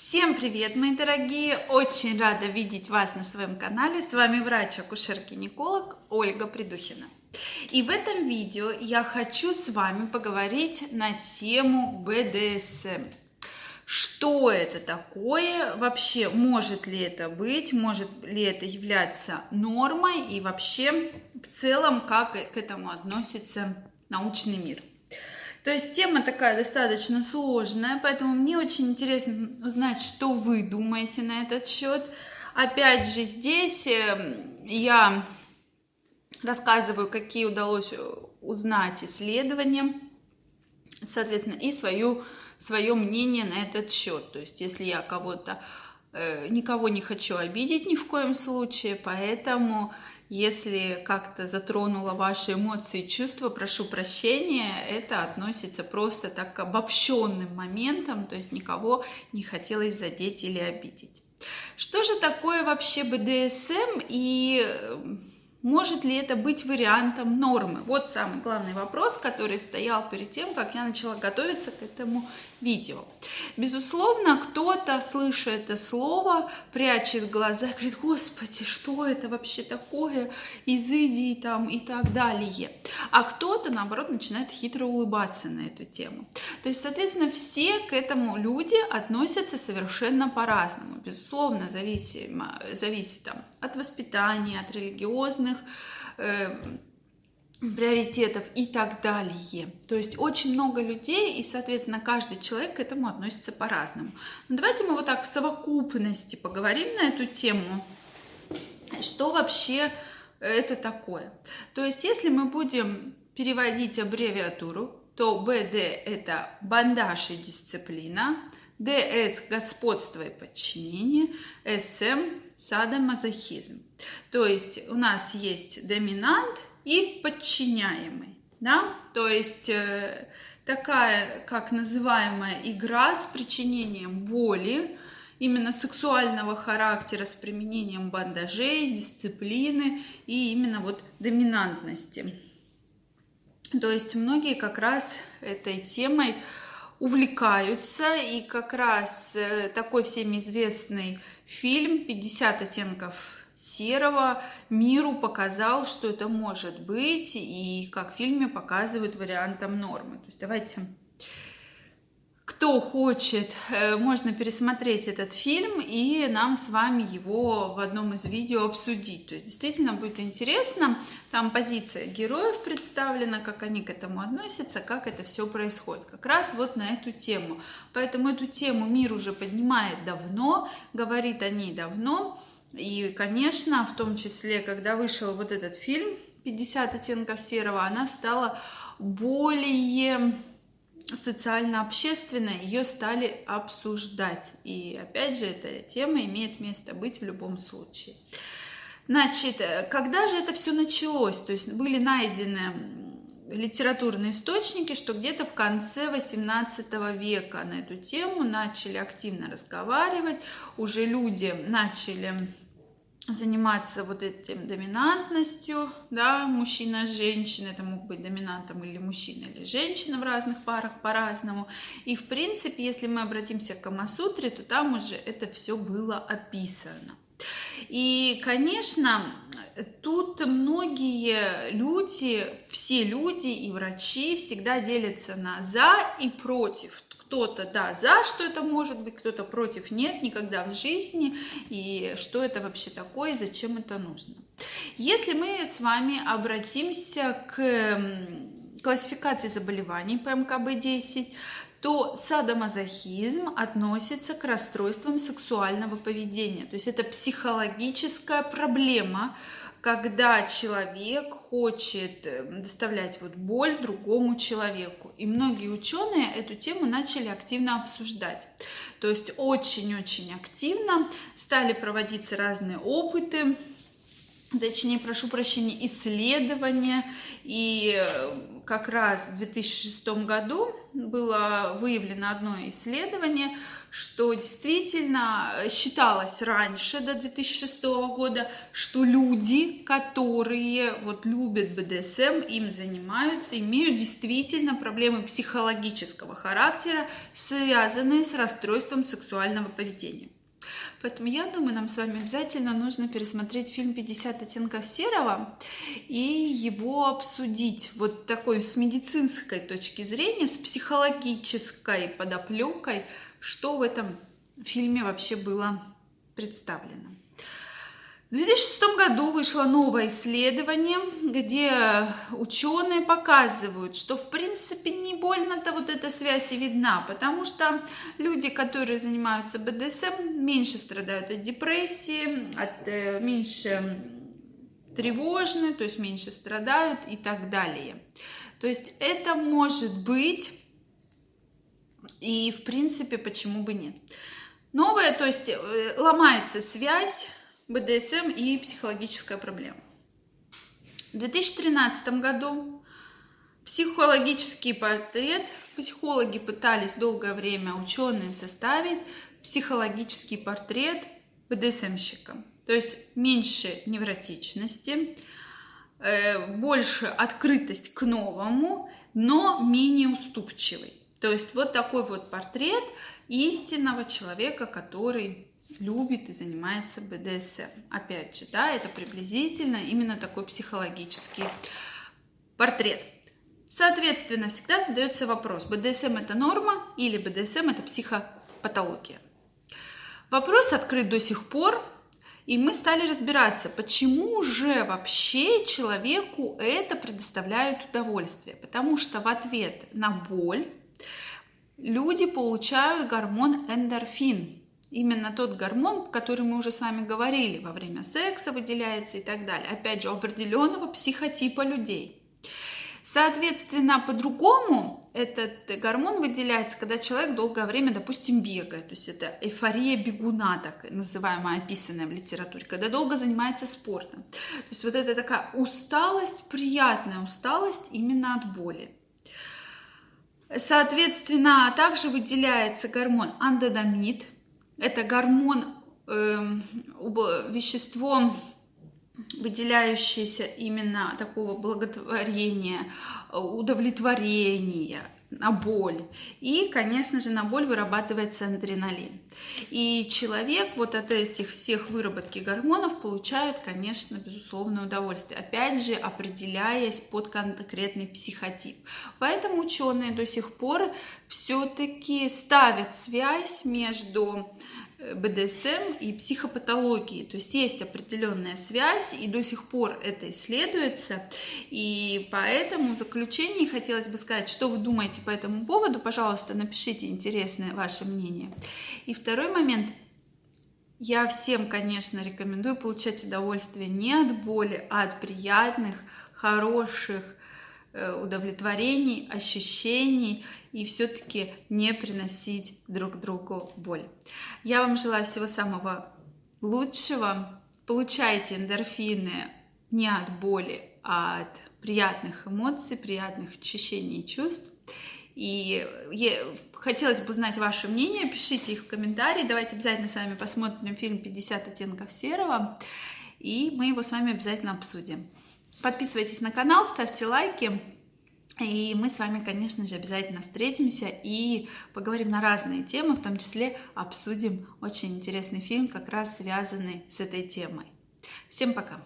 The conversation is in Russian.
Всем привет, мои дорогие! Очень рада видеть вас на своем канале. С вами врач-акушер-гинеколог Ольга Придухина. И в этом видео я хочу с вами поговорить на тему БДСМ. Что это такое? Вообще, может ли это быть? Может ли это являться нормой? И вообще, в целом, как к этому относится научный мир? То есть тема такая достаточно сложная, поэтому мне очень интересно узнать, что вы думаете на этот счет. Опять же, здесь эм, я рассказываю, какие удалось узнать исследования, соответственно, и свою, свое мнение на этот счет. То есть, если я кого-то, никого не хочу обидеть ни в коем случае, поэтому если как-то затронула ваши эмоции и чувства, прошу прощения, это относится просто так к обобщенным моментам, то есть никого не хотелось задеть или обидеть. Что же такое вообще БДСМ и может ли это быть вариантом нормы? Вот самый главный вопрос, который стоял перед тем, как я начала готовиться к этому видео. Безусловно, кто-то, слыша это слово, прячет глаза и говорит, господи, что это вообще такое, изыди там и так далее. А кто-то, наоборот, начинает хитро улыбаться на эту тему. То есть, соответственно, все к этому люди относятся совершенно по-разному. Безусловно, зависимо, зависит там, от воспитания, от религиозных э, приоритетов и так далее. То есть очень много людей, и, соответственно, каждый человек к этому относится по-разному. Но давайте мы вот так в совокупности поговорим на эту тему, что вообще это такое. То есть если мы будем переводить аббревиатуру, то БД это бандаж и дисциплина, ДС – господство и подчинение, СМ – садомазохизм. То есть у нас есть доминант и подчиняемый. Да? То есть э, такая, как называемая игра с причинением боли, именно сексуального характера, с применением бандажей, дисциплины и именно вот доминантности. То есть многие как раз этой темой увлекаются, и как раз э, такой всем известный фильм «50 оттенков серого миру показал, что это может быть, и как в фильме показывают вариантом нормы. То есть давайте кто хочет, э, можно пересмотреть этот фильм и нам с вами его в одном из видео обсудить. То есть действительно будет интересно. Там позиция героев представлена, как они к этому относятся, как это все происходит. Как раз вот на эту тему. Поэтому эту тему мир уже поднимает давно, говорит о ней давно. И, конечно, в том числе, когда вышел вот этот фильм «50 оттенков серого», она стала более социально-общественная, ее стали обсуждать. И опять же, эта тема имеет место быть в любом случае. Значит, когда же это все началось? То есть были найдены литературные источники, что где-то в конце 18 века на эту тему начали активно разговаривать, уже люди начали заниматься вот этим доминантностью, да, мужчина, женщина, это мог быть доминантом или мужчина, или женщина в разных парах по-разному. И, в принципе, если мы обратимся к Камасутре, то там уже это все было описано. И, конечно, тут многие люди, все люди и врачи всегда делятся на за и против кто-то, да, за что это может быть, кто-то против, нет, никогда в жизни, и что это вообще такое, зачем это нужно. Если мы с вами обратимся к классификации заболеваний по МКБ-10, то садомазохизм относится к расстройствам сексуального поведения. То есть это психологическая проблема, когда человек хочет э, доставлять вот боль другому человеку. И многие ученые эту тему начали активно обсуждать. То есть очень-очень активно стали проводиться разные опыты, точнее, прошу прощения, исследования, и э, как раз в 2006 году было выявлено одно исследование, что действительно считалось раньше, до 2006 года, что люди, которые вот любят БДСМ, им занимаются, имеют действительно проблемы психологического характера, связанные с расстройством сексуального поведения. Поэтому я думаю, нам с вами обязательно нужно пересмотреть фильм «50 оттенков серого» и его обсудить вот такой с медицинской точки зрения, с психологической подоплекой, что в этом фильме вообще было представлено. В 2006 году вышло новое исследование, где ученые показывают, что в принципе не больно-то вот эта связь и видна, потому что люди, которые занимаются БДСМ, меньше страдают от депрессии, от, э, меньше тревожны, то есть меньше страдают и так далее. То есть это может быть, и в принципе почему бы нет. Новое, то есть э, ломается связь БДСМ и психологическая проблема. В 2013 году психологический портрет, психологи пытались долгое время, ученые составить психологический портрет БДСМщика. То есть меньше невротичности, э, больше открытость к новому, но менее уступчивый. То есть вот такой вот портрет истинного человека, который любит и занимается БДСМ. Опять же, да, это приблизительно именно такой психологический портрет. Соответственно, всегда задается вопрос, БДСМ это норма или БДСМ это психопатология. Вопрос открыт до сих пор, и мы стали разбираться, почему же вообще человеку это предоставляет удовольствие. Потому что в ответ на боль люди получают гормон эндорфин. Именно тот гормон, который мы уже с вами говорили, во время секса выделяется и так далее. Опять же, определенного психотипа людей. Соответственно, по-другому этот гормон выделяется, когда человек долгое время, допустим, бегает. То есть это эйфория бегуна, так называемая, описанная в литературе, когда долго занимается спортом. То есть вот это такая усталость, приятная усталость именно от боли. Соответственно, также выделяется гормон андодамид – это гормон, э, вещество, выделяющееся именно такого благотворения, удовлетворения, на боль. И, конечно же, на боль вырабатывается адреналин. И человек вот от этих всех выработки гормонов получает, конечно, безусловное удовольствие. Опять же, определяясь под конкретный психотип. Поэтому ученые до сих пор все-таки ставят связь между БДСМ и психопатологии. То есть есть определенная связь, и до сих пор это исследуется. И поэтому в заключении хотелось бы сказать, что вы думаете по этому поводу. Пожалуйста, напишите интересное ваше мнение. И второй момент. Я всем, конечно, рекомендую получать удовольствие не от боли, а от приятных, хороших, удовлетворений, ощущений и все-таки не приносить друг другу боль. Я вам желаю всего самого лучшего. Получайте эндорфины не от боли, а от приятных эмоций, приятных ощущений и чувств. И хотелось бы узнать ваше мнение, пишите их в комментарии. Давайте обязательно с вами посмотрим фильм «50 оттенков серого», и мы его с вами обязательно обсудим. Подписывайтесь на канал, ставьте лайки. И мы с вами, конечно же, обязательно встретимся и поговорим на разные темы, в том числе обсудим очень интересный фильм, как раз связанный с этой темой. Всем пока!